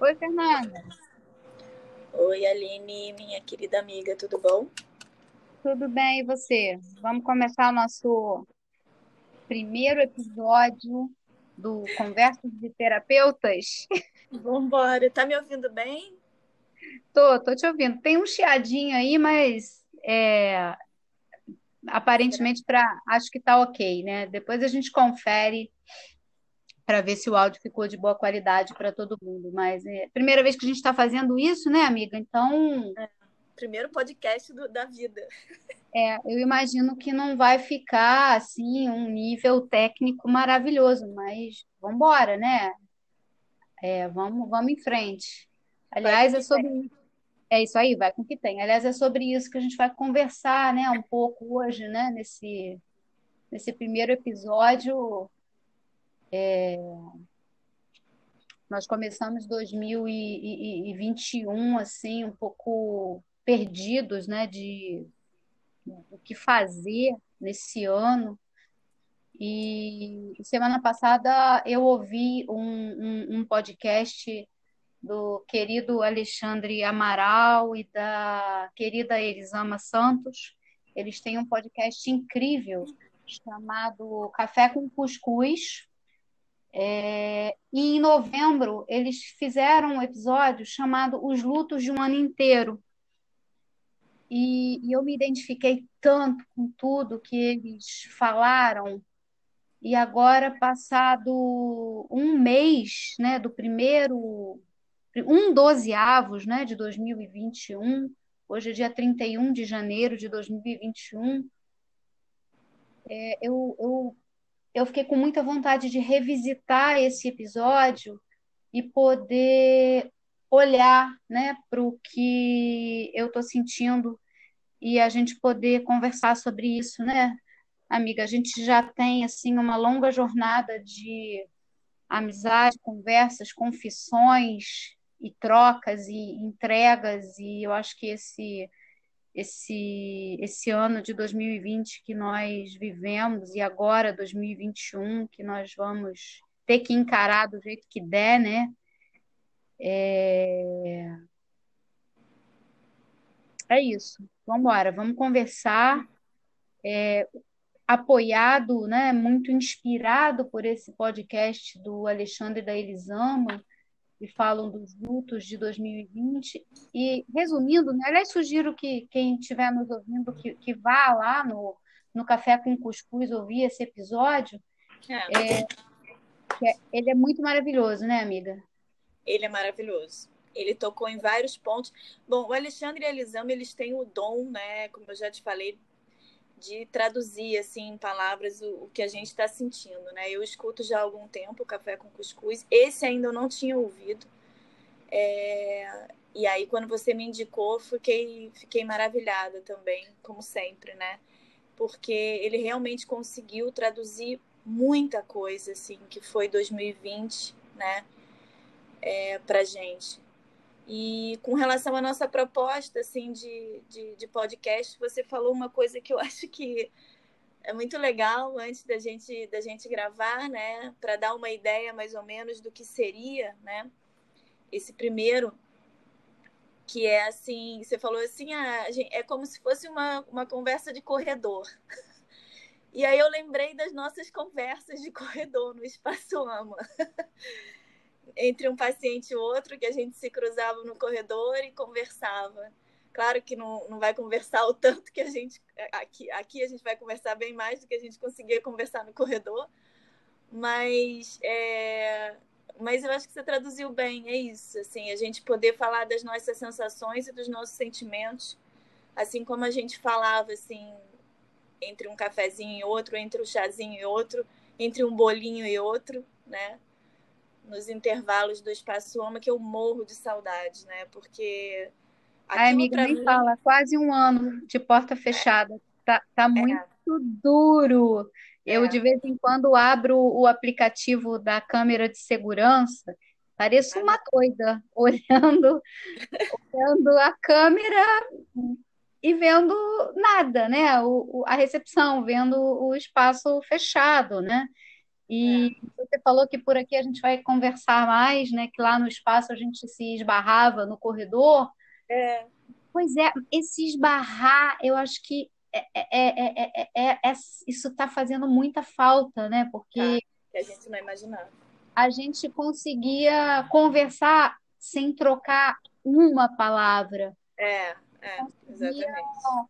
Oi, Fernanda. Oi, Aline, minha querida amiga, tudo bom? Tudo bem, e você? Vamos começar o nosso primeiro episódio do Conversas de Terapeutas? Vambora, tá me ouvindo bem? Tô, tô te ouvindo. Tem um chiadinho aí, mas é, aparentemente para acho que tá ok, né? Depois a gente confere para ver se o áudio ficou de boa qualidade para todo mundo. Mas é primeira vez que a gente está fazendo isso, né, amiga? Então, Primeiro podcast do- da vida. é, eu imagino que não vai ficar assim um nível técnico maravilhoso, mas vamos embora, né? É, vamos, vamos em frente. Aliás, é sobre tem. é isso aí, vai com o que tem. Aliás, é sobre isso que a gente vai conversar, né, um pouco hoje, né, nesse nesse primeiro episódio. Nós começamos 2021 assim, um pouco perdidos, né, de o que fazer nesse ano. E semana passada eu ouvi um, um, um podcast do querido Alexandre Amaral e da querida Elisama Santos. Eles têm um podcast incrível chamado Café com Cuscuz. É, e em novembro eles fizeram um episódio chamado Os Lutos de um Ano Inteiro. E, e eu me identifiquei tanto com tudo que eles falaram. E agora, passado um mês, né, do primeiro, um dozeavos, né, de 2021, hoje é dia 31 de janeiro de 2021, é, eu, eu, eu fiquei com muita vontade de revisitar esse episódio e poder olhar, né, para o que eu estou sentindo e a gente poder conversar sobre isso, né? Amiga, a gente já tem assim uma longa jornada de amizade, conversas, confissões e trocas e entregas e eu acho que esse esse esse ano de 2020 que nós vivemos e agora 2021 que nós vamos ter que encarar do jeito que der, né? É, é isso. Vamos embora, vamos conversar apoiado, né, muito inspirado por esse podcast do Alexandre da Elisama, que falam dos lutos de 2020. E, resumindo, né, aliás, sugiro que quem estiver nos ouvindo que, que vá lá no, no Café com Cuscuz ouvir esse episódio. É, que é- ele é muito maravilhoso, né, amiga? ele é maravilhoso. Ele tocou em vários pontos. Bom, o Alexandre e a Elisama, eles têm o dom, né, como eu já te falei, de traduzir assim em palavras o, o que a gente está sentindo, né? Eu escuto já há algum tempo o Café com Cuscuz. Esse ainda eu não tinha ouvido. É, E aí, quando você me indicou, fiquei, fiquei maravilhada também, como sempre, né? Porque ele realmente conseguiu traduzir muita coisa, assim, que foi 2020, né? É, gente. E com relação à nossa proposta, assim, de, de, de podcast, você falou uma coisa que eu acho que é muito legal antes da gente, da gente gravar, né? Para dar uma ideia mais ou menos do que seria, né? Esse primeiro, que é assim, você falou assim, ah, é como se fosse uma, uma conversa de corredor. E aí eu lembrei das nossas conversas de corredor no Espaço Ama. Entre um paciente e outro, que a gente se cruzava no corredor e conversava. Claro que não, não vai conversar o tanto que a gente. Aqui, aqui a gente vai conversar bem mais do que a gente conseguia conversar no corredor. Mas, é, mas eu acho que você traduziu bem, é isso. Assim, a gente poder falar das nossas sensações e dos nossos sentimentos, assim como a gente falava assim entre um cafezinho e outro, entre um chazinho e outro, entre um bolinho e outro, né? Nos intervalos do espaço Oma, que eu morro de saudade, né? Porque Ai, aquilo amiga, nem mim fala, quase um ano de porta fechada. Tá, tá muito duro. Eu, É. de vez em quando, abro o aplicativo da câmera de segurança, pareço uma doida, olhando, olhando a câmera e vendo nada, né? O, o- a recepção, vendo o espaço fechado, né? E é. você falou que por aqui a gente vai conversar mais, né? Que lá no espaço a gente se esbarrava no corredor. É. Pois é, esse esbarrar, eu acho que é, é, é, é isso está fazendo muita falta, né? Porque tá, que a gente não imaginava. A gente conseguia conversar sem trocar uma palavra. É, é, exatamente.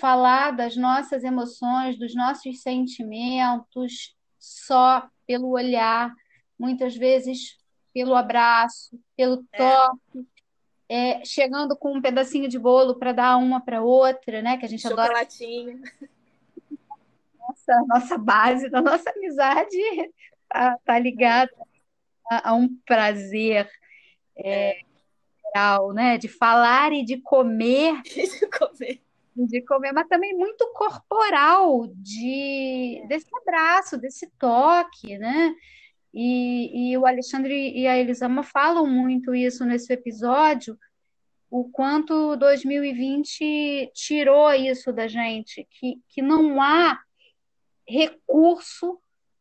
Falar das nossas emoções, dos nossos sentimentos, só pelo olhar, muitas vezes pelo abraço, pelo é. toque, é. É, chegando com um pedacinho de bolo para dar uma para outra, né? Que a gente Chocolatinho. adora. Nossa, nossa base da nossa amizade tá, tá ligada a, a, um prazer é, geral, né? De falar e de comer. De comer de comer, mas também muito corporal, de desse abraço, desse toque, né? E, e o Alexandre e a Elisama falam muito isso nesse episódio, o quanto 2020 tirou isso da gente, que, que não há recurso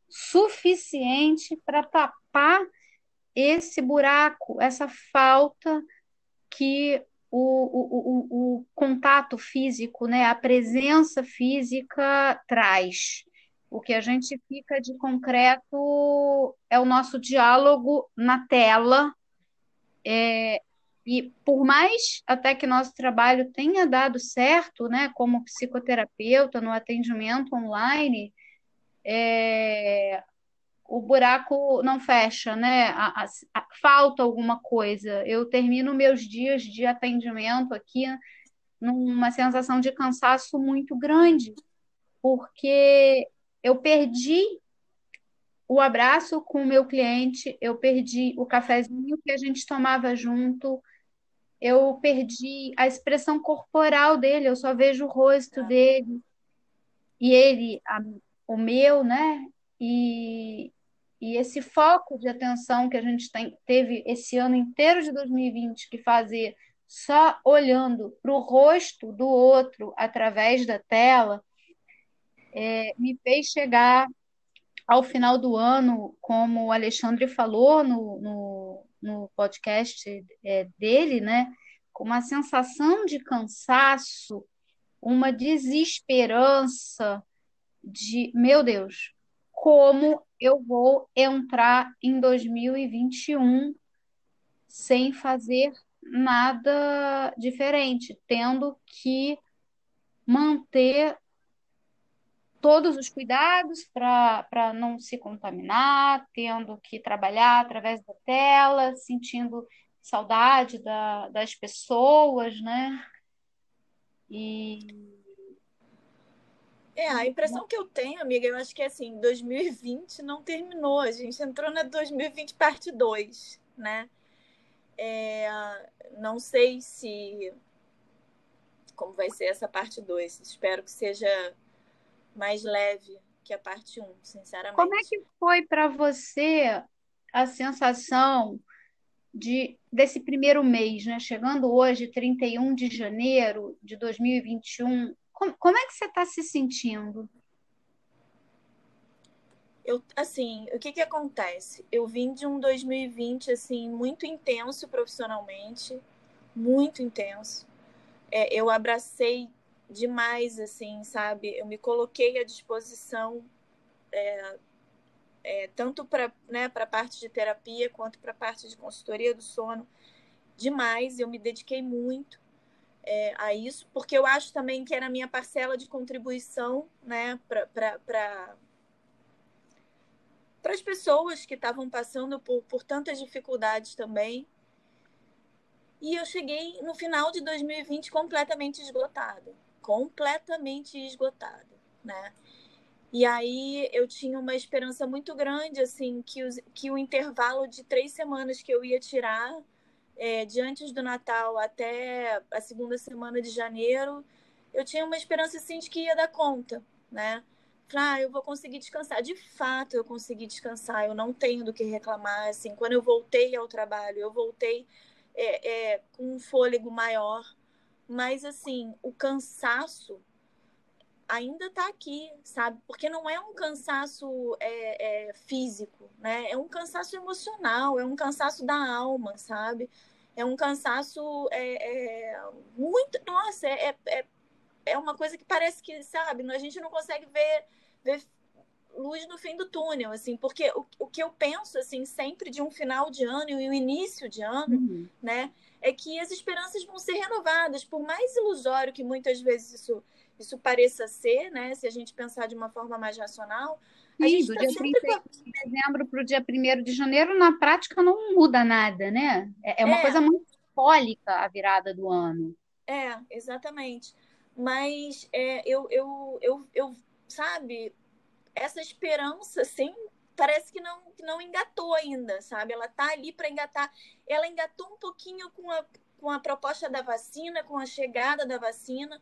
suficiente para tapar esse buraco, essa falta que o, o, o, contato físico, né, a presença física traz. O que a gente fica de concreto é o nosso diálogo na tela. É, e por mais até que nosso trabalho tenha dado certo, né, como psicoterapeuta no atendimento online, é, o buraco não fecha, né? A, a, a, falta alguma coisa. Eu termino meus dias de atendimento aqui numa sensação de cansaço muito grande, porque eu perdi o abraço com o meu cliente, eu perdi o cafezinho que a gente tomava junto, eu perdi a expressão corporal dele, eu só vejo o rosto dele e ele, a, o meu, né? E, e esse foco de atenção que a gente tem, teve esse ano inteiro de 2020 que fazer só olhando para o rosto do outro através da tela, é, me fez chegar ao final do ano, como o Alexandre falou no, no, no podcast é, dele, né, com uma sensação de cansaço, uma desesperança de, meu Deus, como eu vou entrar em 2021 sem fazer nada diferente, tendo que manter todos os cuidados para não se contaminar, tendo que trabalhar através da tela, sentindo saudade da, das pessoas, né? E é, a impressão que eu tenho, amiga, eu acho que é assim, 2020 não terminou, a gente entrou na 2020 parte 2, né? É, não sei se como vai ser essa parte 2. Espero que seja mais leve que a parte 1, um, sinceramente. Como é que foi para você a sensação de desse primeiro mês, né? Chegando hoje, 31 de janeiro de 2021, como, como é que você está se sentindo? Eu, assim, o que que acontece? Eu vim de um 2020, assim, muito intenso profissionalmente, muito intenso. É, eu abracei demais, assim, sabe? Eu me coloquei à disposição é, é, tanto para né, a parte de terapia quanto para a parte de consultoria do sono demais. Eu me dediquei muito é, a isso, porque eu acho também que era a minha parcela de contribuição né, para as pessoas que estavam passando por, por tantas dificuldades também. E eu cheguei no final de 2020 completamente esgotada, completamente esgotada, né? E aí eu tinha uma esperança muito grande, assim, que, os, que o intervalo de três semanas que eu ia tirar é, de antes do Natal até a segunda semana de janeiro, eu tinha uma esperança assim de que ia dar conta, né? ah, eu vou conseguir descansar. De fato, eu consegui descansar, eu não tenho do que reclamar. Assim, quando eu voltei ao trabalho, eu voltei é, é, com um fôlego maior. Mas, assim, o cansaço ainda está aqui, sabe? Porque não é um cansaço é, é, físico, né? É um cansaço emocional, é um cansaço da alma, sabe? É um cansaço é, é muito. Nossa, é, é, é uma coisa que parece que, sabe, a gente não consegue ver, ver luz no fim do túnel, assim, porque o, o que eu penso, assim, sempre de um final de ano e um início de ano, uhum. né, é que as esperanças vão ser renovadas, por mais ilusório que muitas vezes isso isso pareça ser, né? Se a gente pensar de uma forma mais racional. Sim, a gente do tá dia sempre... 31 de dezembro para o dia 1 de janeiro, na prática, não muda nada, né? É, é uma é. coisa muito simbólica a virada do ano. É, exatamente. Mas é, eu, eu, eu, eu, sabe, essa esperança, assim, parece que não, que não engatou ainda, sabe? Ela tá ali para engatar. Ela engatou um pouquinho com a, com a proposta da vacina, com a chegada da vacina,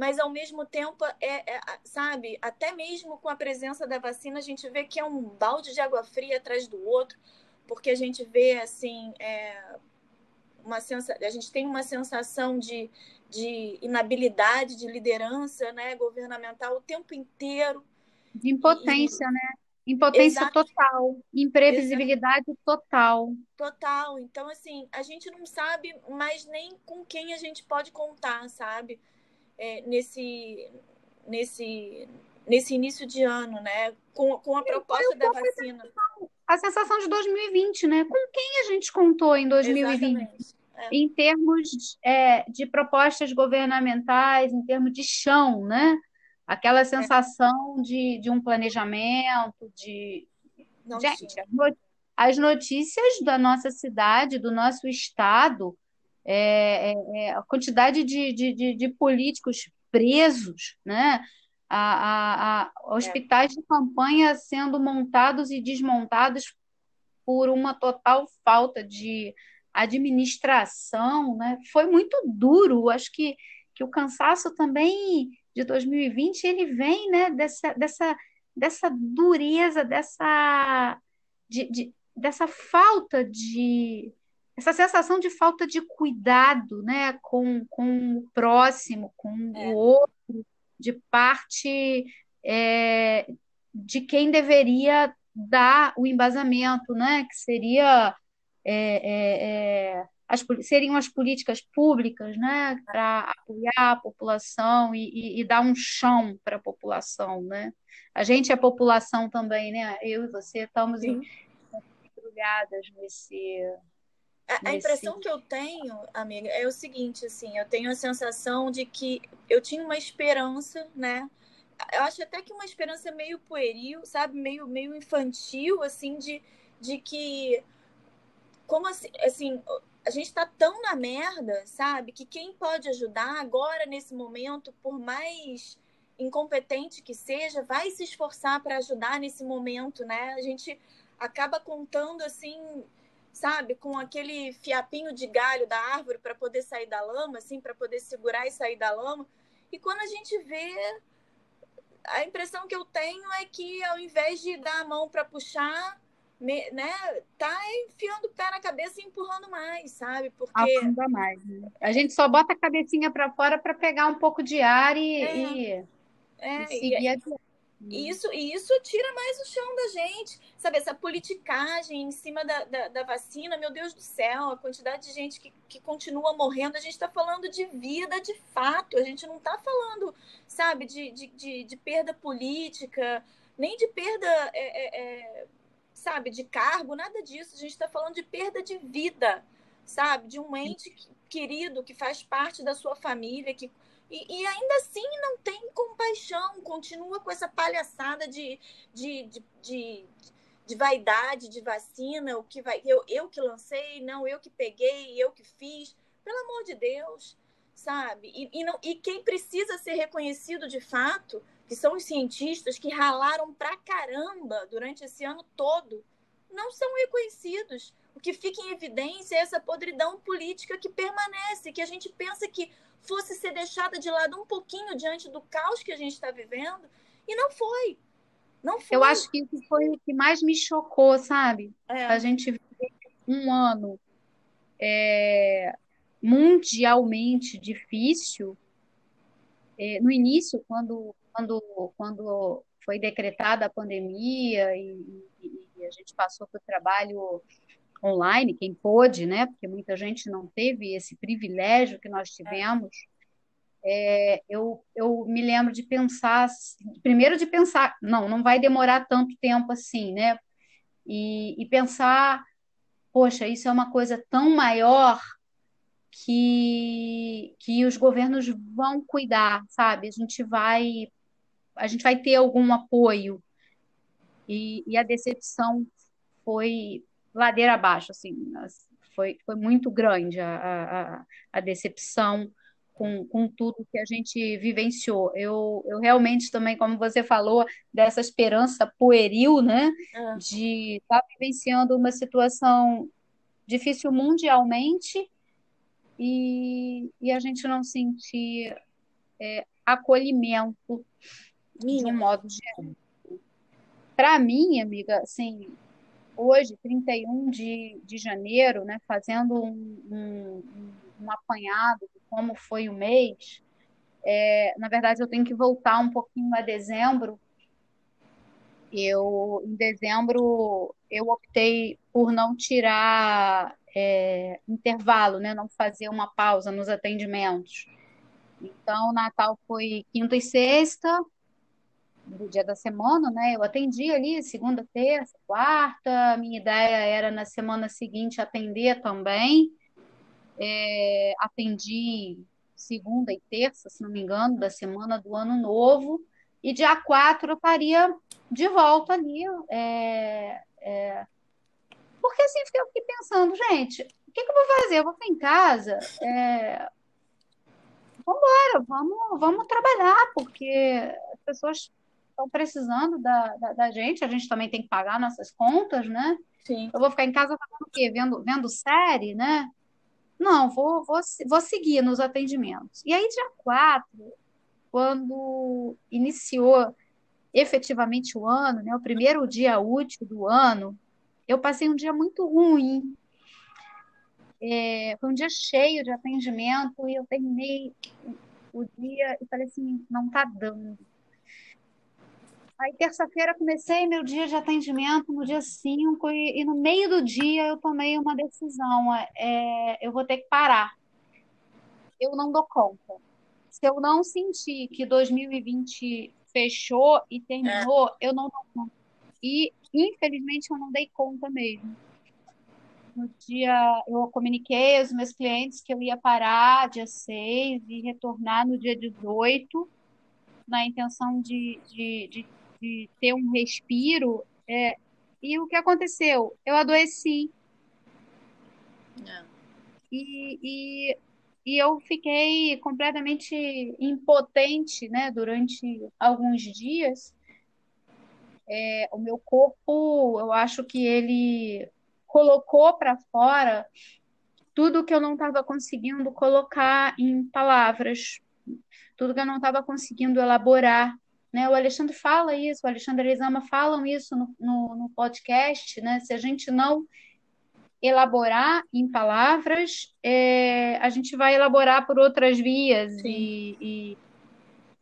mas ao mesmo tempo, é, é, sabe, até mesmo com a presença da vacina, a gente vê que é um balde de água fria atrás do outro, porque a gente vê, assim, é, uma sensa... a gente tem uma sensação de, de inabilidade, de liderança né, governamental o tempo inteiro. De impotência, e... né? Impotência Exato. total, imprevisibilidade Exato. total. Total. Então, assim, a gente não sabe mais nem com quem a gente pode contar, sabe? É, nesse, nesse, nesse início de ano, né? Com, com a proposta da vacina. A sensação de 2020, né? Com quem a gente contou em 2020? É. Em termos é, de propostas governamentais, em termos de chão, né? Aquela sensação é. de, de um planejamento, de. Não gente, as notícias da nossa cidade, do nosso estado, é, é, é, a quantidade de, de, de, políticos presos, né? A, a, a hospitais de campanha sendo montados e desmontados por uma total falta de administração, né? Foi muito duro. Acho que, que o cansaço também de 2020 ele vem, né? Dessa, dessa, dessa dureza, dessa, de, de, dessa falta de essa sensação de falta de cuidado né, com, com o próximo, com é. o outro, de parte é, de quem deveria dar o embasamento, né, que seria é, é, é as, seriam as políticas públicas né, para apoiar a população e, e, e dar um chão para a população. Né? A gente é população também, né? eu e você estamos embrulhadas nesse a, a impressão que eu tenho, amiga, é o seguinte, assim, eu tenho a sensação de que eu tinha uma esperança, né? Eu acho até que uma esperança meio pueril, sabe? Meio, meio infantil, assim, de, de que. Como assim, assim a gente tá tão na merda, sabe? Que quem pode ajudar agora, nesse momento, por mais incompetente que seja, vai se esforçar para ajudar nesse momento, né? A gente acaba contando, assim, sabe, com aquele fiapinho de galho da árvore para poder sair da lama, assim, para poder segurar e sair da lama. E quando a gente vê, a impressão que eu tenho é que ao invés de dar a mão para puxar, me, né, tá enfiando o pé na cabeça e empurrando mais, sabe? Porque Afunda mais. Né? A gente só bota a cabecinha para fora para pegar um pouco de ar e, é. e, é, e seguir e, adiante. E isso, e isso tira mais o chão da gente. Sabe, essa politicagem em cima da, da, da, vacina, meu Deus do céu, a quantidade de gente que, que continua morrendo. A gente está falando de vida de fato, a gente não está falando, sabe, de, de, de, de, perda política, nem de perda, é, é, é, sabe, de cargo, nada disso. A gente está falando de perda de vida, sabe, de um ente querido que faz parte da sua família, que e, e, ainda assim não tem compaixão, continua com essa palhaçada de, de, de, de, de vaidade, de vacina, o que vai. Eu, eu que lancei, não, eu que peguei, eu que fiz. Pelo amor de Deus, sabe? E, e, não, e quem precisa ser reconhecido de fato, que são os cientistas que ralaram pra caramba durante esse ano todo, não são reconhecidos. O que fica em evidência é essa podridão política que permanece, que a gente pensa que fosse ser deixada de lado um pouquinho diante do caos que a gente está vivendo. E não foi. Não foi. Eu acho que isso foi o que mais me chocou, sabe? É. A gente viver um ano é, mundialmente difícil. É, no início, quando quando, quando foi decretada a pandemia e, e, e a gente passou para o trabalho online, quem pôde, né? Porque muita gente não teve esse privilégio que nós tivemos. É, eu, eu me lembro de pensar, primeiro de pensar, não, não vai demorar tanto tempo assim, né? E, e pensar, poxa, isso é uma coisa tão maior que, que os governos vão cuidar, sabe? A gente vai, a gente vai ter algum apoio. E, e a decepção foi ladeira abaixo, assim, foi, foi muito grande a, a, a decepção com, com tudo que a gente vivenciou. Eu, eu realmente também, como você falou, dessa esperança pueril, né, é. de estar tá vivenciando uma situação difícil mundialmente e, e a gente não sentir é, acolhimento de um modo geral. Para mim, amiga, assim, hoje, 31 de, de janeiro, né, fazendo um, um, um apanhado de como foi o mês, é, na verdade, eu tenho que voltar um pouquinho a dezembro. Eu, em dezembro, eu optei por não tirar é, intervalo, né? não fazer uma pausa nos atendimentos. Então, Natal foi quinta e sexta, do dia da semana, né? Eu atendi ali segunda, terça, quarta. Minha ideia era na semana seguinte atender também. É, atendi segunda e terça, se não me engano, da semana do ano novo. E dia 4 eu estaria de volta ali. É, é, porque assim, eu fiquei pensando, gente, o que, que, eu vou fazer? Eu vou ficar em casa. É... Vamos embora, vamos, vamos trabalhar, porque as pessoas estão precisando da, da, da, gente, a gente também tem que pagar nossas contas, né? Sim. Eu vou ficar em casa fazendo o quê? Vendo, vendo série, né? Não, vou, vou, vou seguir nos atendimentos. E aí, dia 4, quando iniciou efetivamente o ano, né, o primeiro dia útil do ano, eu passei um dia muito ruim. É, foi um dia cheio de atendimento e eu terminei o dia e falei assim, não está dando. Aí, terça-feira, comecei meu dia de atendimento no dia 5 e, e, no meio do dia eu tomei uma decisão. É, eu vou ter que parar. Eu não dou conta. Se eu não sentir que 2020 fechou e terminou, é. eu não dou conta. E infelizmente eu não dei conta mesmo. No dia, eu comuniquei aos meus clientes que eu ia parar dia 6 e retornar no dia 18, na intenção de, de, de, de ter um respiro. É, e o que aconteceu? Eu adoeci. É. E, e, e eu fiquei completamente impotente né, durante alguns dias é, o meu corpo, eu acho que ele colocou para fora tudo que eu não estava conseguindo colocar em palavras, tudo que eu não estava conseguindo elaborar. Né? O Alexandre fala isso, o Alexandre e Elisama falam isso no, no, no podcast. Né? Se a gente não elaborar em palavras, é, a gente vai elaborar por outras vias. E,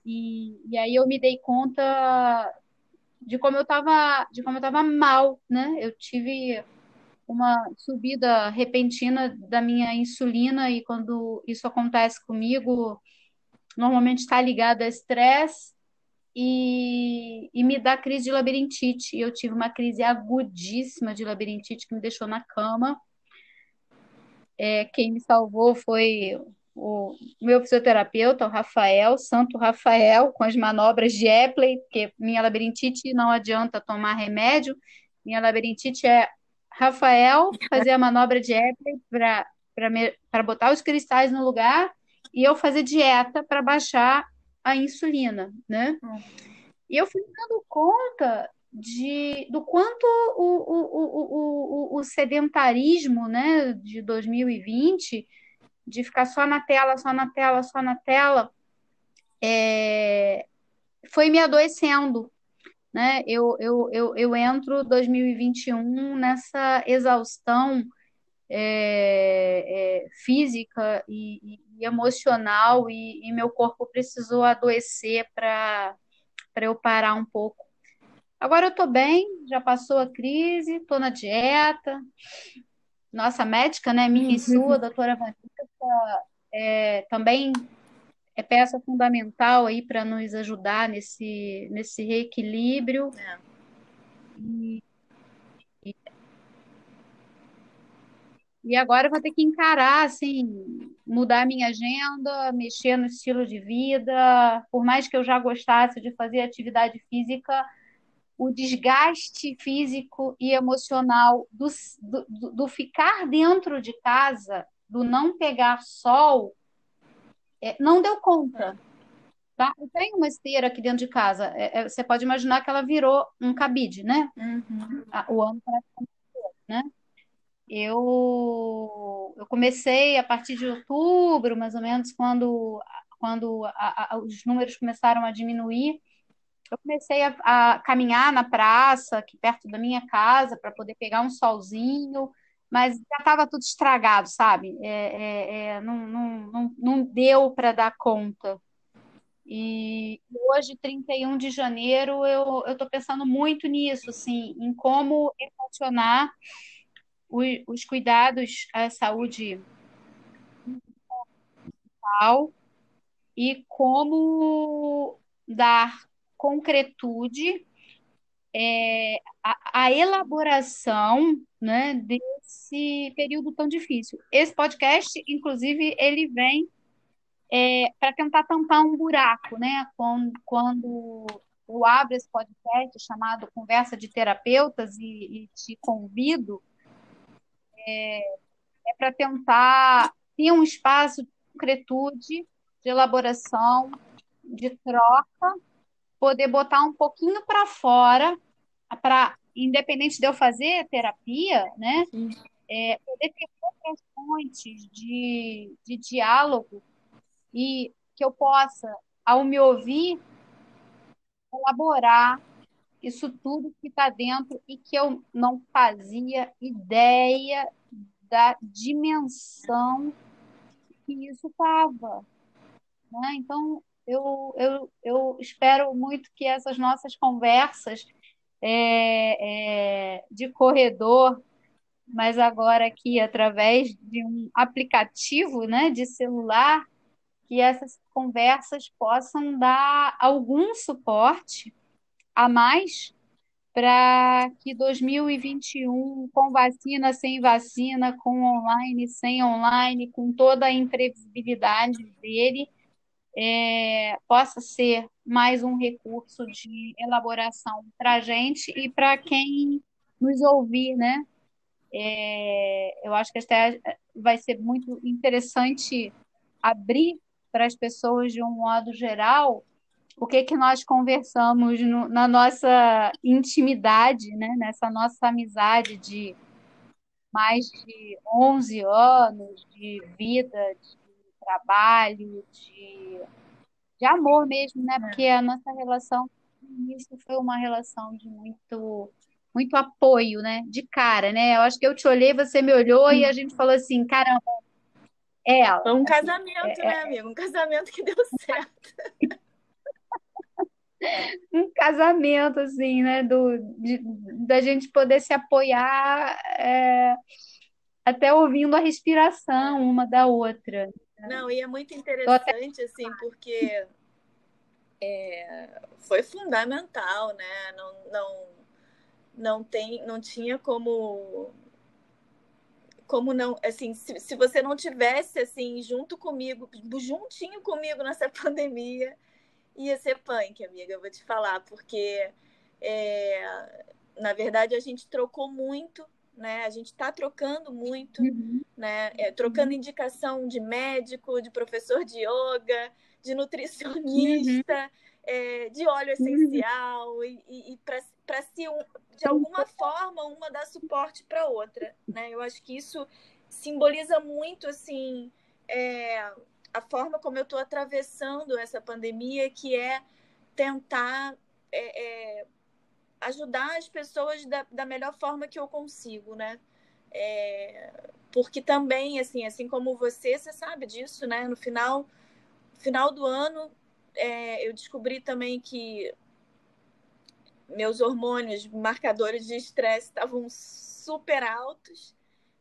e, e, aí eu me dei conta de como eu estava de como eu estava mal, né? Eu tive uma subida repentina da minha insulina e quando isso acontece comigo, normalmente está ligado a estresse e, e me dá crise de labirintite. Eu tive uma crise agudíssima de labirintite que me deixou na cama. É, quem me salvou foi o meu fisioterapeuta, o Rafael, Santo Rafael, com as manobras de Epley, porque minha labirintite não adianta tomar remédio, minha labirintite é Rafael fazer a manobra de Epley para botar os cristais no lugar e eu fazer dieta para baixar a insulina, né? E eu fui dando conta de, do quanto o, o, o, o, o sedentarismo né, de 2020 de ficar só na tela, só na tela, só na tela, é, foi me adoecendo. Né? Eu, eu, eu, eu entro 2021 nessa exaustão é, é, física e, e emocional, e, e, meu corpo precisou adoecer para eu parar um pouco. Agora eu estou bem, já passou a crise, estou na dieta. Nossa médica, né, minha e sua, a doutora Vanessa, é, também é peça fundamental aí para nos ajudar nesse, nesse reequilíbrio. É. E, e, agora eu vou ter que encarar, assim, mudar minha agenda, mexer no estilo de vida. Por mais que eu já gostasse de fazer atividade física, o desgaste físico e emocional do, do, do ficar dentro de casa, do não pegar sol, é, não deu conta. Tá? Eu tenho uma esteira aqui dentro de casa. É, é, você pode imaginar que ela virou um cabide, né? Uhum. O ano praticamente né? Eu, eu comecei a partir de outubro, mais ou menos, quando, quando a, a, os números começaram a diminuir. Eu comecei a, a caminhar na praça, aqui perto da minha casa, para poder pegar um solzinho mas já estava tudo estragado, sabe? É, é, é, não, não, não, não deu para dar conta. E hoje, 31 de janeiro, eu estou pensando muito nisso, assim, em como equacionar os, os cuidados à saúde mental e como dar concretude é, a, elaboração né, desse período tão difícil. Esse podcast, inclusive, ele vem é, para tentar tampar um buraco, né? Quando, quando eu abro esse podcast chamado Conversa de Terapeutas e, e te convido, é, é para tentar ter um espaço de concretude, de elaboração, de troca poder botar um pouquinho para fora, para independente de eu fazer terapia, né? É, poder ter outras fontes de, de diálogo e que eu possa, ao me ouvir, elaborar isso tudo que está dentro e que eu não fazia ideia da dimensão que isso estava. Né? Então, eu, eu, eu espero muito que essas nossas conversas é, é, de corredor, mas agora aqui através de um aplicativo né, de celular, que essas conversas possam dar algum suporte a mais para que 2021, com vacina, sem vacina, com online, sem online, com toda a imprevisibilidade dele, é, possa ser mais um recurso de elaboração para a gente e para quem nos ouvir, né? É, eu acho que esta vai ser muito interessante abrir para as pessoas de um modo geral o que que nós conversamos no, na nossa intimidade, né? Nessa nossa amizade de mais de 11 anos de vida, de trabalho, de, de amor mesmo, né? Porque a nossa relação isso foi uma relação de muito muito apoio, né? De cara, né? Eu acho que eu te olhei, você me olhou e a gente falou assim, caramba, é ela. Foi um assim, casamento, é, né, é... amigo? Um casamento que deu certo. Um casamento, assim, né? Do, de, da gente poder se apoiar é, até ouvindo a respiração uma da outra. Não, e é muito interessante, assim, porque é, foi fundamental, né? Não, não, não, tem, não tinha como como não, assim, se, se você não tivesse assim junto comigo, juntinho comigo nessa pandemia, ia ser punk, amiga, eu vou te falar, porque é, na verdade a gente trocou muito né? A gente está trocando muito, uhum. né? É, trocando indicação de médico, de professor de yoga, de nutricionista, uhum. é, de óleo essencial uhum. e, e, para se um, de alguma forma uma dar suporte para outra, né? Eu acho que isso simboliza muito assim é, a forma como eu estou atravessando essa pandemia, que é tentar é, é ajudar as pessoas da, da melhor forma que eu consigo, né? É, porque também, assim, assim como você, você sabe disso, né? No final, final do ano, é, eu descobri também que meus hormônios, marcadores de estresse estavam super altos,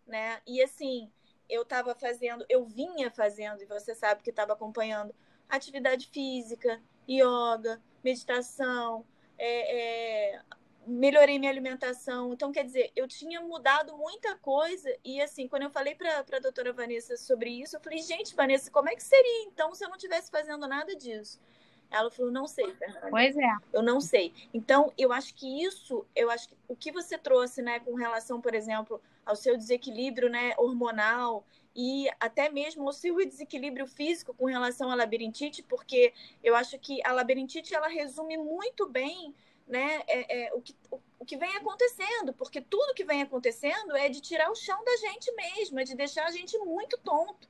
né? E assim, eu estava fazendo, eu vinha fazendo, e você sabe que estava acompanhando atividade física, yoga, meditação, é, é, melhorei minha alimentação. Então, quer dizer, eu tinha mudado muita coisa. E, assim, quando eu falei para a doutora Vanessa sobre isso, eu falei, gente, Vanessa, como é que seria então se eu não estivesse fazendo nada disso? Ela falou, não sei, Fernanda. Pois é. Eu não sei. Então, eu acho que isso, eu acho que o que você trouxe, né, com relação, por exemplo, ao seu desequilíbrio, né, hormonal e até mesmo ao seu desequilíbrio físico com relação à labirintite, porque eu acho que a labirintite, ela resume muito bem né, é, é, o, que, o, o, que vem acontecendo, porque tudo que vem acontecendo é de tirar o chão da gente mesmo, é de deixar a gente muito tonto,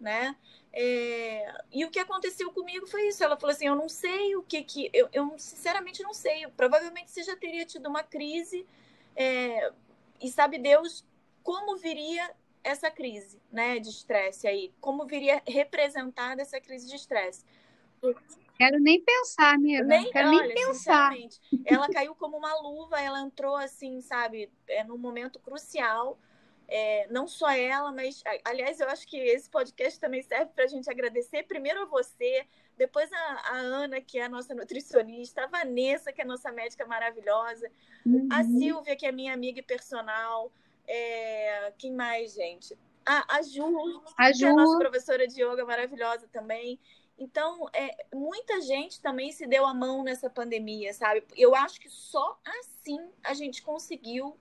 né? É, e o que aconteceu comigo foi isso. Ela falou assim: Eu não sei o que que. Eu, eu sinceramente não sei. Provavelmente você já teria tido uma crise. É, e sabe Deus como viria essa crise né, de estresse aí? Como viria representada essa crise de estresse? Quero nem pensar, amiga. Nem, Quero olha, nem pensar. Ela caiu como uma luva, ela entrou assim, sabe, é, num momento crucial. É, não só ela, mas aliás, eu acho que esse podcast também serve para a gente agradecer primeiro a você, depois a, a, Ana, que é a nossa nutricionista, a Vanessa, que é a nossa médica maravilhosa, uhum. a Silvia, que é minha amiga e personal, é, quem mais, gente? A, a Ju, a Ju, que é a nossa professora de yoga maravilhosa também. Então, é, muita gente também se deu a mão nessa pandemia, sabe? Eu acho que só assim a gente conseguiu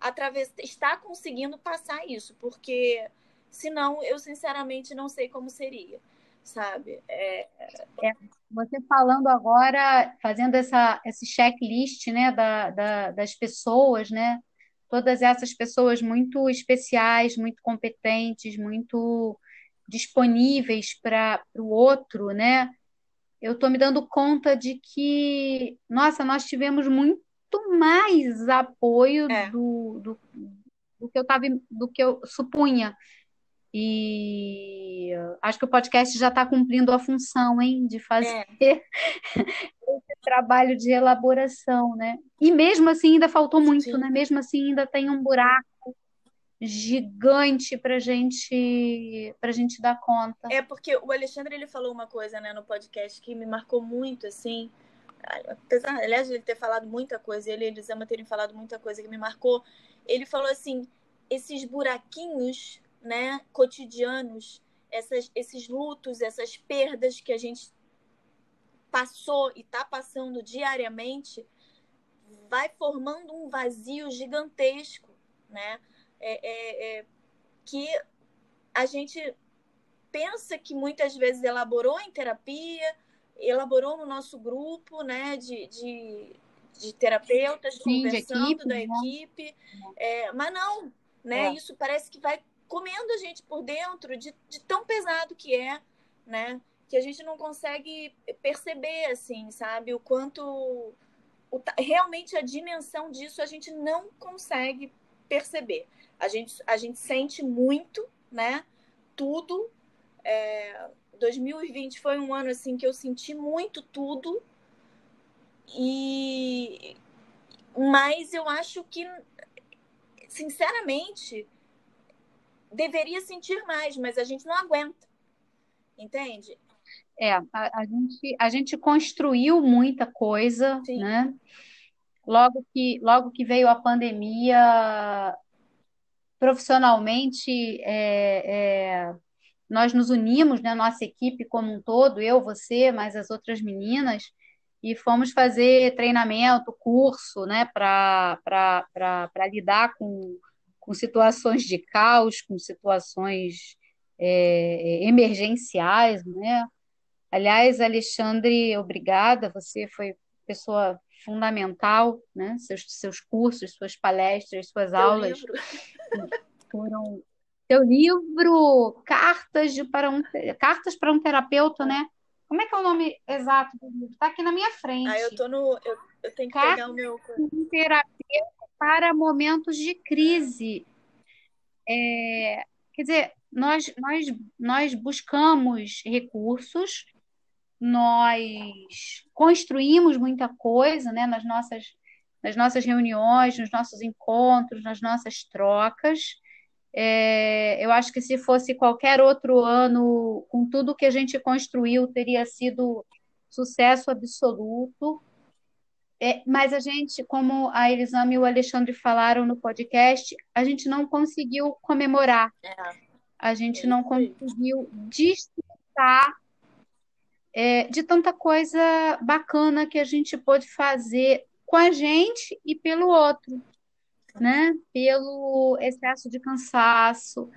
através está conseguindo passar isso, porque senão eu sinceramente não sei como seria, sabe? É... É, você falando agora, fazendo essa, esse checklist, né, da, da, das pessoas, né? Todas essas pessoas muito especiais, muito competentes, muito disponíveis para o outro, né? Eu estou me dando conta de que, nossa, nós tivemos muito mais apoio é. do, do, do, que eu tava, do que eu supunha. E acho que o podcast já está cumprindo a função, hein, de fazer é. esse trabalho de elaboração, né? E mesmo assim ainda faltou muito, Sim. né? Mesmo assim ainda tem um buraco gigante para gente para gente dar conta. É porque o Alexandre ele falou uma coisa né, no podcast que me marcou muito assim, apesar aliás de ele ter falado muita coisa, ele e Elisama terem falado muita coisa que me marcou. Ele falou assim, esses buraquinhos, né, cotidianos, essas, esses lutos, essas perdas que a gente passou e está passando diariamente, vai formando um vazio gigantesco, né? é, é, é, que a gente pensa que muitas vezes elaborou em terapia, elaborou no nosso grupo né, de, de, de terapeutas, Sim, conversando de equipe, da né? equipe, é, mas não, né? É. Isso parece que vai comendo a gente por dentro de, de tão pesado que é, né? Que a gente não consegue perceber, assim, sabe? O quanto o, realmente a dimensão disso a gente não consegue perceber. A gente, a gente sente muito, né? Tudo. É, 2020 foi um ano assim que eu senti muito tudo. E mas eu acho que sinceramente deveria sentir mais, mas a gente não aguenta. Entende? É, a, a gente, a gente construiu muita coisa, Sim. né? Logo que, logo que veio a pandemia, profissionalmente, é, é, nós nos unimos, né, nossa equipe como um todo, eu, você, mais as outras meninas, e fomos fazer treinamento, curso, né, para lidar com, com situações de caos, com situações é, emergenciais, né? Aliás, Alexandre, obrigada, você foi pessoa fundamental, né? Seus, seus cursos, suas palestras, suas aulas livro. foram seu livro Cartas de, para um Cartas para um terapeuta, né? Como é que é o nome exato do livro? Está aqui na minha frente. Ah, eu tô no eu, eu tenho que Cartas pegar o meu um terapeuta para momentos de crise. É, quer dizer, nós, nós, nós buscamos recursos nós construímos muita coisa né, nas, nossas, nas nossas reuniões, nos nossos encontros, nas nossas trocas. É, eu acho que se fosse qualquer outro ano, com tudo que a gente construiu, teria sido sucesso absoluto. É, mas a gente, como a Elisama e o Alexandre falaram no podcast, a gente não conseguiu comemorar. É. A gente não conseguiu desfrutar é, de tanta coisa bacana que a gente pôde fazer com a gente e pelo outro, né? Pelo excesso de cansaço,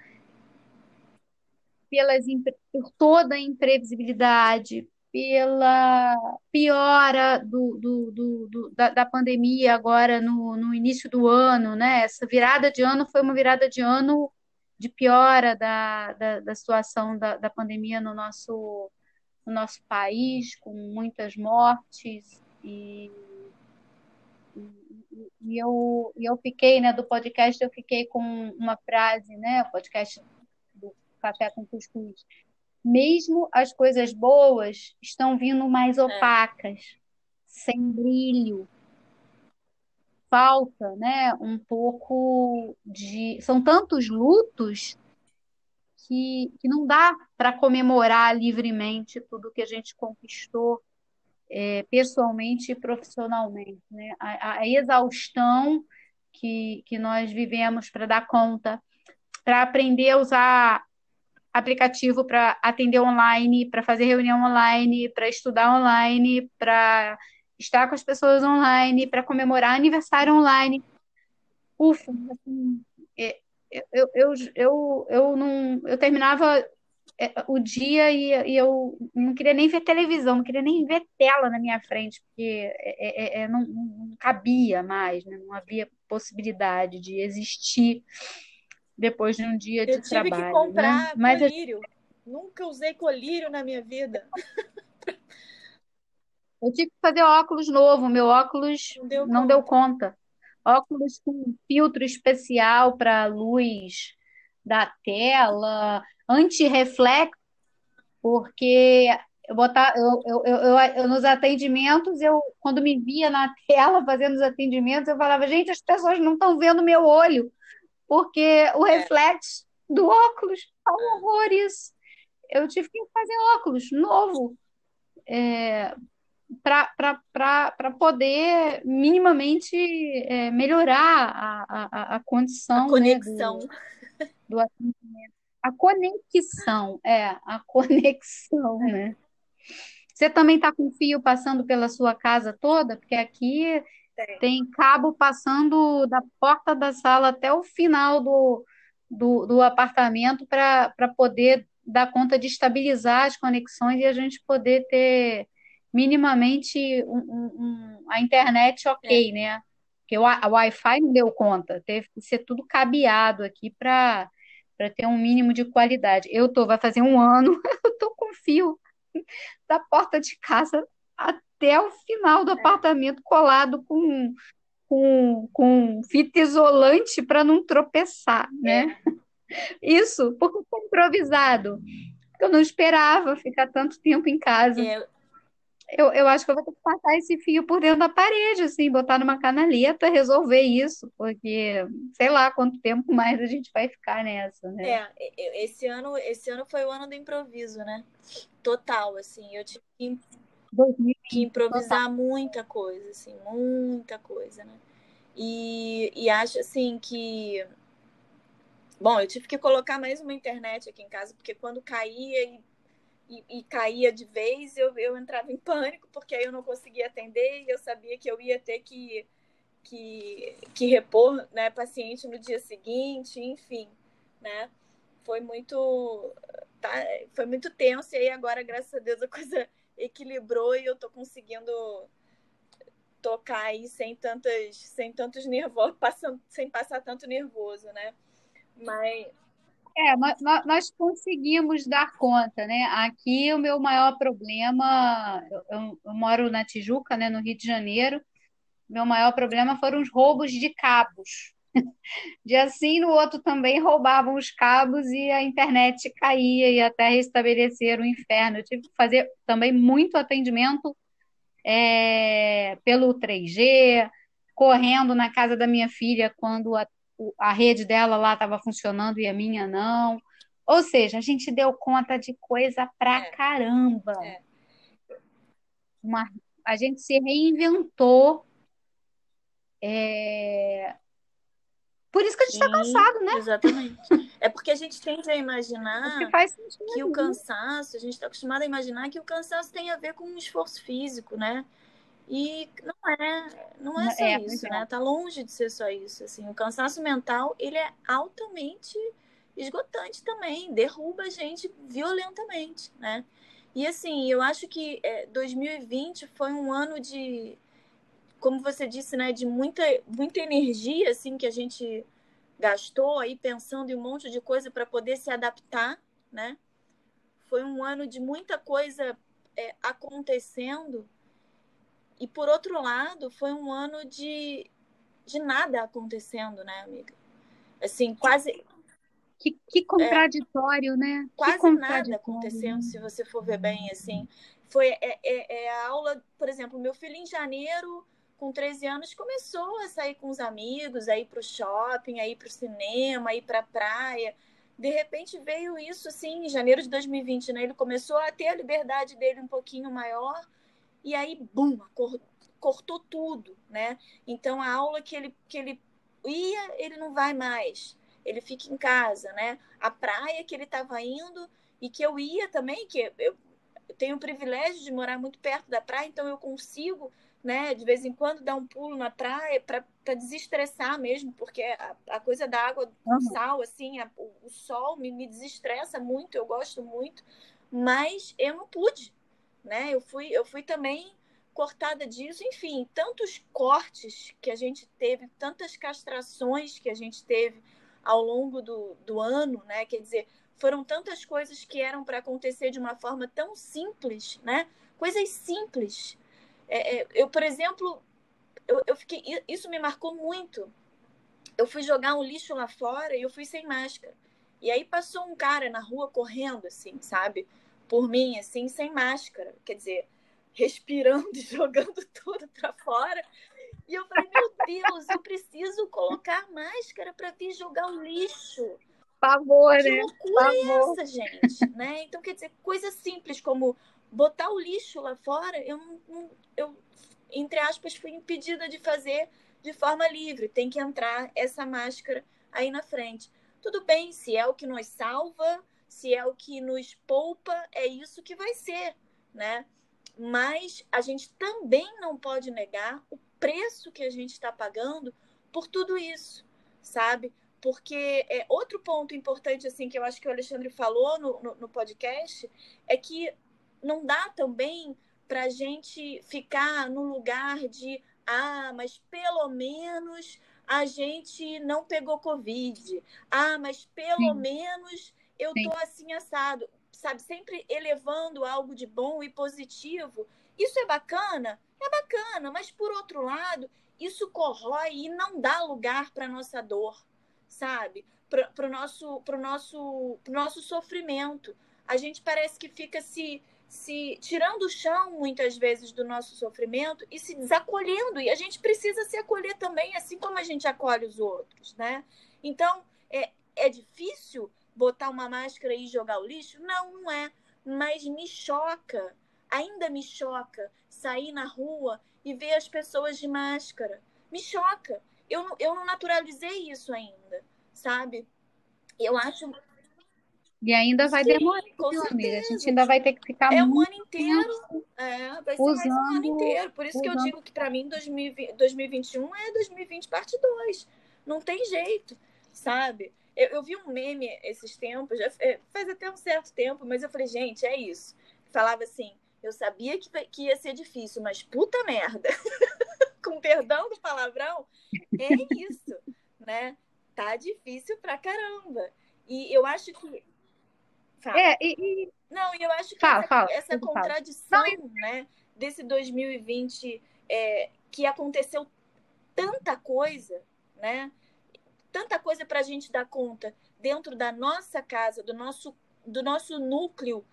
pelas, por toda a imprevisibilidade, pela piora do, do, do, do da, da, pandemia agora no, no início do ano, né? Essa virada de ano foi uma virada de ano de piora da, da, da situação da, da pandemia no nosso, no nosso país, com muitas mortes e, e, eu, e eu fiquei, né, do podcast, eu fiquei com uma frase, né, o podcast do Café com Cuscuz, mesmo as coisas boas estão vindo mais é. opacas, é. sem brilho. Falta, né, um pouco de. São tantos lutos que, que não dá para comemorar livremente tudo que a gente conquistou é, pessoalmente e profissionalmente. Né? A, a exaustão que, que nós vivemos para dar conta, para aprender a usar aplicativo para atender online, para fazer reunião online, para estudar online, para estar com as pessoas online, para comemorar aniversário online. Ufa, assim, é, eu, eu, eu, eu, não, eu terminava o dia e, e, eu não queria nem ver televisão, não queria nem ver tela na minha frente, porque é, é, é não, não, cabia mais, né? não havia possibilidade de existir depois de um dia de trabalho. Eu tive que né? comprar né? Mas colírio. Eu... Nunca usei colírio na minha vida. Eu tive que fazer óculos novo, meu óculos não deu, não deu conta. Óculos com filtro especial para luz da tela, anti-reflexo, porque eu botar eu, eu, eu, eu, nos atendimentos, eu quando me via na tela fazendo os atendimentos, eu falava, gente, as pessoas não estão vendo meu olho porque o é. reflexo do óculos é um horror isso. Eu tive que fazer óculos novo é, para poder minimamente é, melhorar a, a, a condição a conexão. Né, do, do atendimento. A conexão, é, a conexão, né? Você também está com fio passando pela sua casa toda? Porque aqui tem. Tem cabo passando da porta da sala até o final do, do, do apartamento para poder dar conta de estabilizar as conexões e a gente poder ter minimamente um, um, um, a internet ok, é. né? Porque o, a Wi-Fi não deu conta, teve que ser tudo cabeado aqui para ter um mínimo de qualidade. Eu tô, vai fazer um ano, eu tô com fio da porta de casa até o final do é. apartamento colado com, com, com fita isolante para não tropeçar, né? É. Isso, porque foi improvisado. Eu não esperava ficar tanto tempo em casa. É. Eu, eu acho que eu vou ter que passar esse fio por dentro da parede, assim, botar numa canaleta, resolver isso, porque sei lá quanto tempo mais a gente vai ficar nessa, né? É, esse ano, esse ano foi o ano do improviso, né? Total, assim, eu tive que 2020, que improvisar total. muita coisa, assim, muita coisa, né? E, e acho assim que. Bom, eu tive que colocar mais uma internet aqui em casa, porque quando caía e, e, e, caía de vez, eu, eu entrava em pânico, porque aí eu não conseguia atender e eu sabia que eu ia ter que, que, que repor né, paciente no dia seguinte, enfim, né? Foi muito, tá, foi muito tenso, e aí agora, graças a Deus, a coisa equilibrou e eu tô conseguindo tocar aí sem tantas sem tantos nervosos passando sem passar tanto nervoso né mas é nós, nós conseguimos dar conta né? Aqui o meu maior problema eu, eu, moro na Tijuca né no Rio de Janeiro. Meu maior problema foram os roubos de cabos. Dia sim, no outro também roubavam os cabos e a internet caía e até restabelecer o inferno. Eu tive que fazer também muito atendimento é, pelo 3G, correndo na casa da minha filha quando a, a rede dela lá estava funcionando e a minha não. Ou seja, a gente deu conta de coisa pra é. caramba. É. Uma, a gente se reinventou. É... Por isso que a gente está cansado, né? Exatamente. É porque a gente tende a imaginar que o né? cansaço, a gente está acostumado a imaginar que o cansaço tem a ver com um esforço físico, né? E não é, não é só é, isso, né? Tá longe de ser só isso. Assim, o cansaço mental ele é altamente esgotante também, derruba a gente violentamente, né? E assim, eu acho que é, 2020 foi um ano de, como você disse, né, de muita, muita energia assim que a gente gastou aí pensando em um monte de coisa para poder se adaptar, né? Foi um ano de muita coisa é, acontecendo e por outro lado foi um ano de, de nada acontecendo, né, amiga? Assim, quase que, que contraditório, é, né? Quase contraditório. nada acontecendo, se você for ver bem, assim. Foi é, é, é, a aula, por exemplo, meu filho em janeiro, com 13 anos, começou a sair com os amigos, a ir para o shopping, a ir para o cinema, a ir para a praia. De repente veio isso, assim, em janeiro de 2020, né? Ele começou a ter a liberdade dele um pouquinho maior, e aí, bum, cortou tudo, né? Então, a aula que ele, que ele ia, ele não vai mais ele fica em casa, né? A praia que ele estava indo e que eu ia também, que eu tenho o privilégio de morar muito perto da praia, então eu consigo, né, de vez em quando dar um pulo na praia para desestressar mesmo, porque a, a coisa da água, do sal, assim, a, o, o, sol me, me desestressa muito, eu gosto muito, mas eu não pude, né? Eu fui, eu fui também cortada disso, enfim, tantos cortes que a gente teve, tantas castrações que a gente teve ao longo do, do ano, né? Quer dizer, foram tantas coisas que eram para acontecer de uma forma tão simples, né? Coisas simples. É, é, eu, por exemplo, eu, eu fiquei, isso me marcou muito. Eu fui jogar um lixo lá fora e eu fui sem máscara. E aí passou um cara na rua correndo, assim, sabe? Por mim, assim, sem máscara. Quer dizer, respirando e jogando tudo para fora. E eu falei, meu Deus, eu preciso colocar máscara para vir jogar o lixo. Favor, que né? loucura é essa, gente? né? Então, quer dizer, coisas simples como botar o lixo lá fora, eu, não, eu, entre aspas, fui impedida de fazer de forma livre. Tem que entrar essa máscara aí na frente. Tudo bem, se é o que nos salva, se é o que nos poupa, é isso que vai ser, né? Mas a gente também não pode negar o preço que a gente está pagando por tudo isso, sabe? Porque é, outro ponto importante, assim, que eu acho que o Alexandre falou no, no, no podcast, é que não dá também para a gente ficar no lugar de, ah, mas pelo menos a gente não pegou Covid. Ah, mas pelo Sim. menos eu Sim. tô assim assado. Sabe, sempre elevando algo de bom e positivo. Isso é bacana? é bacana, mas por outro lado, isso corrói e não dá lugar para nossa dor, sabe? Para o nosso, pro nosso, pro nosso sofrimento. A gente parece que fica se, se tirando o chão, muitas vezes, do nosso sofrimento e se desacolhendo. E a gente precisa se acolher também, assim como a gente acolhe os outros, né? Então, é, é difícil botar uma máscara e jogar o lixo? Não, não é. Mas me choca Ainda me choca sair na rua e ver as pessoas de máscara. Me choca. Eu, não, eu não naturalizei isso ainda, sabe? Eu acho. E ainda vai Sim, demorar, amiga. A gente ainda vai ter que ficar É um ano inteiro. É, vai ser usando, mais um ano inteiro. Por isso usando. que eu digo que para mim 2020, 2021 é 2020 parte 2. Não tem jeito, sabe? Eu, eu, vi um meme esses tempos, já é, faz até um certo tempo, mas eu falei, gente, é isso. Falava assim: eu sabia que, que ia ser difícil, mas puta merda. Com perdão do palavrão, é isso, né? Tá difícil pra caramba. E eu acho que. Fala. É, e, e... Não, eu acho que fala, essa, fala, essa contradição, fala. né, desse 2020 é, que aconteceu tanta coisa, né? Tanta coisa para a gente dar conta dentro da nossa casa, do nosso, do nosso núcleo,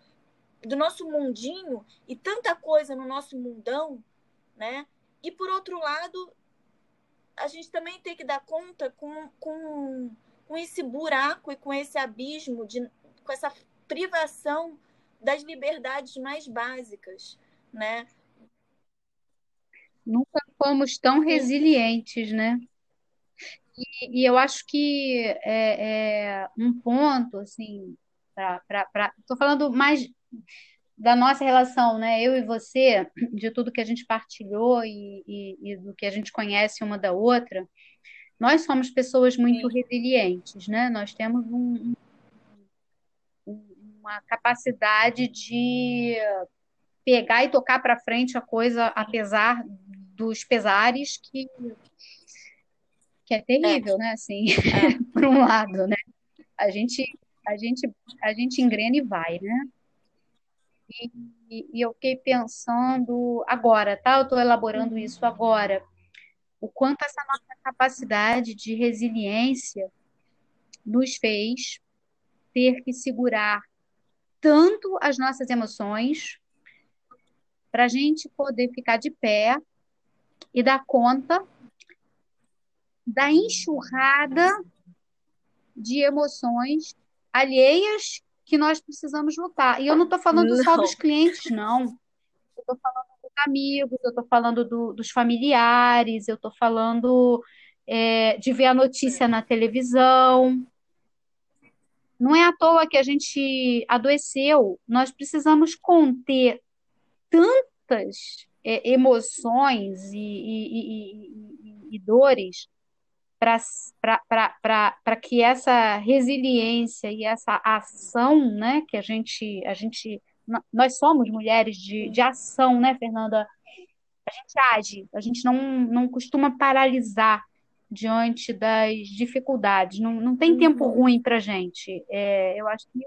do nosso mundinho e tanta coisa no nosso mundão, né? E por outro lado, a gente também tem que dar conta com, com, com esse buraco e com esse abismo, de, com essa privação das liberdades mais básicas, né? Nunca fomos tão resilientes, né? E, e eu acho que é, é um ponto, assim, estou falando mais da nossa relação, né? Eu e você, de tudo que a gente partilhou e, e, e do que a gente conhece uma da outra, nós somos pessoas muito Sim. resilientes, né? Nós temos um, uma capacidade de pegar e tocar para frente a coisa, apesar dos pesares que que é terrível, é. né? Assim, é. por um lado, né? A gente a gente a gente engrena e vai, né? E, e eu fiquei pensando agora, tá? Eu estou elaborando isso agora. O quanto essa nossa capacidade de resiliência nos fez ter que segurar tanto as nossas emoções para a gente poder ficar de pé e dar conta da enxurrada de emoções alheias que nós precisamos lutar. E eu não estou falando não. só dos clientes, não. Eu estou falando dos amigos, eu estou falando do, dos familiares, eu estou falando é, de ver a notícia na televisão. Não é à toa que a gente adoeceu. Nós precisamos conter tantas é, emoções e, e, e, e dores para que essa resiliência e essa ação, né, que a gente, a gente, nós somos mulheres de, de ação, né, Fernanda? A gente age, a gente não, não costuma paralisar diante das dificuldades, não, não tem tempo uhum. ruim para gente. É, eu acho que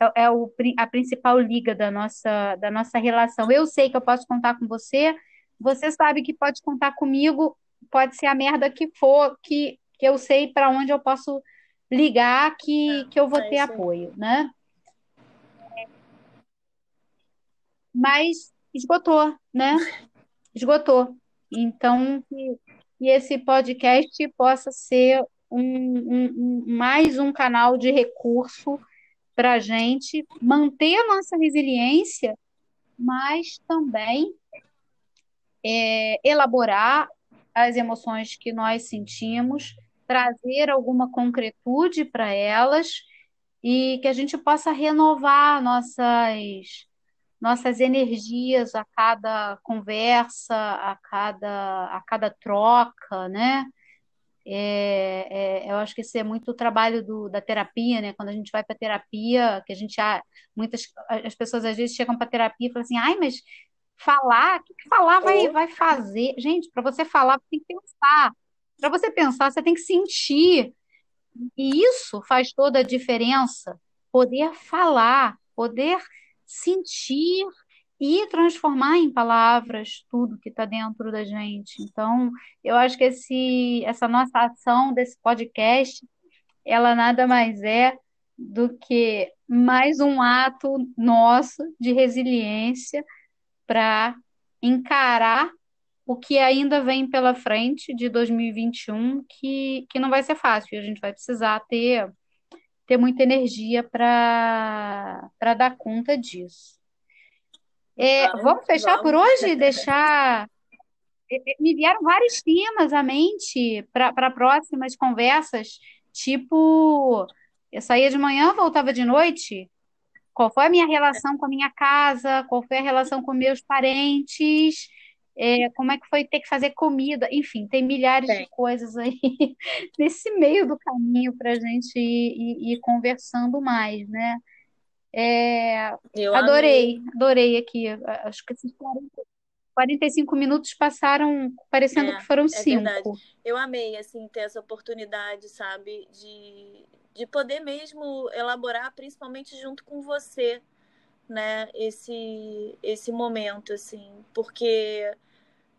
é, é o, a principal liga da nossa, da nossa relação. Eu sei que eu posso contar com você, você sabe que pode contar comigo pode ser a merda que for, que, que eu sei para onde eu posso ligar que, é, que eu vou é ter apoio, né? Mas esgotou, né? Esgotou. Então, que, que esse podcast possa ser um, um, um, mais um canal de recurso para a gente manter a nossa resiliência, mas também é, elaborar as emoções que nós sentimos, trazer alguma concretude para elas e que a gente possa renovar nossas nossas energias a cada conversa, a cada a cada troca, né? É, é, eu acho que isso é muito o trabalho do, da terapia, né? Quando a gente vai para terapia, que a gente muitas as pessoas às vezes chegam para terapia e falam assim, ai, mas falar, o que falar vai, vai fazer? Gente, para você falar, você tem que pensar. Para você pensar, você tem que sentir. E isso faz toda a diferença. Poder falar, poder sentir e transformar em palavras tudo que está dentro da gente. Então, eu acho que esse, essa nossa ação desse podcast, ela nada mais é do que mais um ato nosso de resiliência para encarar o que ainda vem pela frente de 2021, que, que não vai ser fácil. A gente vai precisar ter, ter muita energia para dar conta disso. É, vamos fechar vamos. por hoje? Deixar. Me vieram vários temas à mente para próximas conversas, tipo, eu saía de manhã, voltava de noite, qual foi a minha relação com a minha casa, qual foi a relação com meus parentes, é, como é que foi ter que fazer comida, enfim, tem milhares de coisas aí nesse meio do caminho para a gente ir, ir, ir, conversando mais, né? É, Eu adorei, amei. adorei aqui. Acho que esses 40, 45 minutos passaram parecendo é, que foram é cinco. Verdade. Eu amei, assim, ter essa oportunidade, sabe, de de poder mesmo elaborar, principalmente junto com você, né, esse, esse momento, assim, porque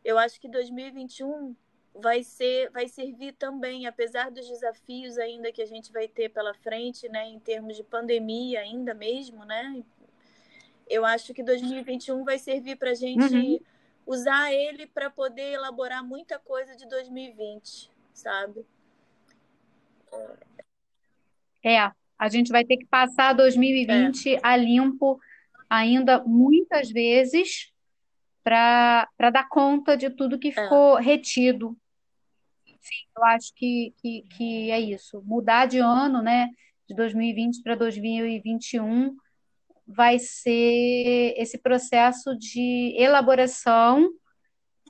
eu acho que 2021 vai ser vai servir também, apesar dos desafios ainda que a gente vai ter pela frente, né, em termos de pandemia ainda mesmo, né? Eu acho que 2021 vai servir para a gente uhum. usar ele para poder elaborar muita coisa de 2020, sabe? É, a gente vai ter que passar 2020 é. a limpo ainda muitas vezes para dar conta de tudo que ficou é. retido. Sim, eu acho que, que, que é isso. Mudar de ano, né, de 2020 para 2021, vai ser esse processo de elaboração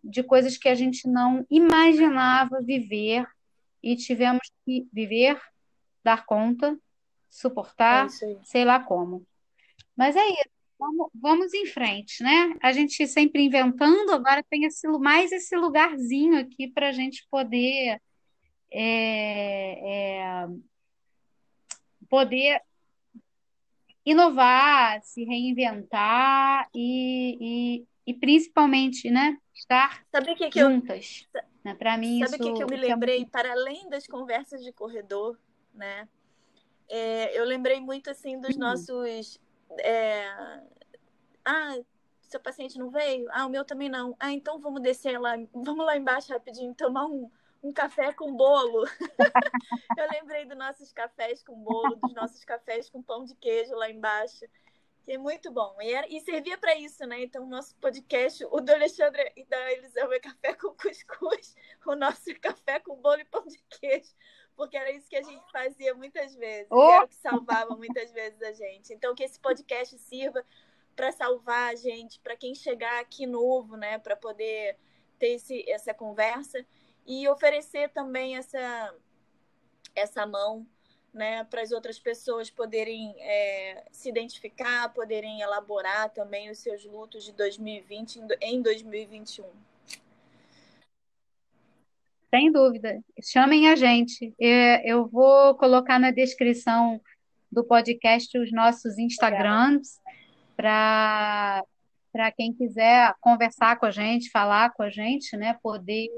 de coisas que a gente não imaginava viver e tivemos que viver, dar conta, suportar, é sei lá como. Mas é isso. Vamos, vamos em frente, né? A gente sempre inventando, agora tem esse, mais esse lugarzinho aqui para a gente poder é, é, poder inovar, se reinventar e, e, e principalmente, né, estar Sabe que que juntas. Eu, né? Para mim Sabe o que, que eu me é lembrei? É para além das conversas de corredor, né? É, eu lembrei muito assim dos hum. nossos é... Ah, seu paciente não veio? Ah, o meu também não. Ah, então vamos descer lá, vamos lá embaixo rapidinho tomar um, um café com bolo. eu lembrei dos nossos cafés com bolo, dos nossos cafés com pão de queijo lá embaixo, que é muito bom. E, era, e servia para isso, né? Então, o nosso podcast, o do Alexandre e da Elisama é café com cuscuz, o nosso é café com bolo e pão de queijo porque era isso que a gente fazia muitas vezes, oh! era o que salvava muitas vezes a gente. Então, que esse podcast sirva para salvar a gente, para quem chegar aqui novo, né, para poder ter esse, essa conversa e oferecer também essa, essa mão né, para as outras pessoas poderem é, se identificar, poderem elaborar também os seus lutos de 2020 em 2021. Sem dúvida. Chamem a gente. Eu vou colocar na descrição do podcast os nossos Instagrams para para quem quiser conversar com a gente, falar com a gente, né, poder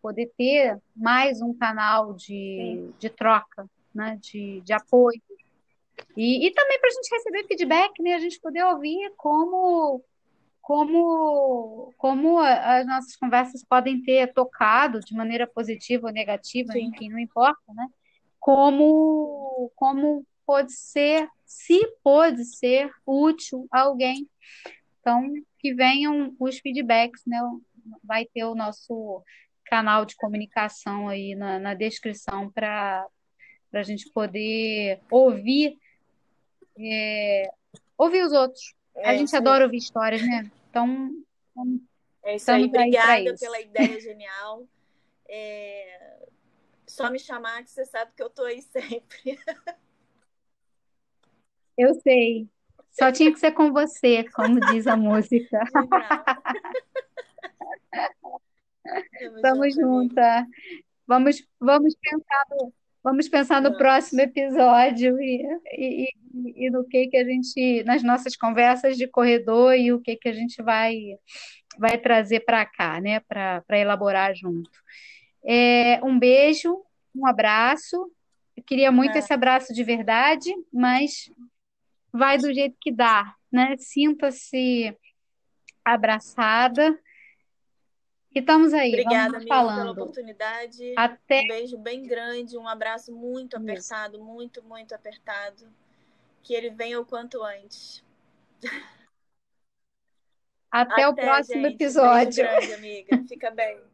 poder ter mais um canal de, de troca, né, de, de apoio. E, e também para a gente receber feedback, né, a gente poder ouvir como como, como as nossas conversas podem ter tocado de maneira positiva ou negativa, Sim. enfim, não importa, né? Como, como pode ser, se pode ser útil a alguém. Então, que venham os feedbacks, né? Vai ter o nosso canal de comunicação aí na, na descrição para a gente poder ouvir é, ouvir os outros. É, a gente adora ouvir histórias, né? Então, é isso aí. Obrigada pela ideia genial. É... Só me chamar que você sabe que eu tô aí sempre. Eu sei. Só tinha que ser com você, como diz a música. Vamos juntas. Vamos, vamos pensar no, Vamos pensar no próximo episódio e, e, e, no que que a gente, nas nossas conversas de corredor e o que que a gente vai, vai trazer para cá, né, para elaborar junto. É, um beijo, um abraço. Eu queria muito é. esse abraço de verdade, mas vai do jeito que dá, né? Sinta-se abraçada e estamos aí, Obrigada, vamos falando. pela oportunidade. Até... Um beijo bem grande, um abraço muito apertado, Isso. muito, muito apertado. Que ele venha o quanto antes. Até, Até o próximo gente. episódio. Beijo grande, amiga. Fica bem.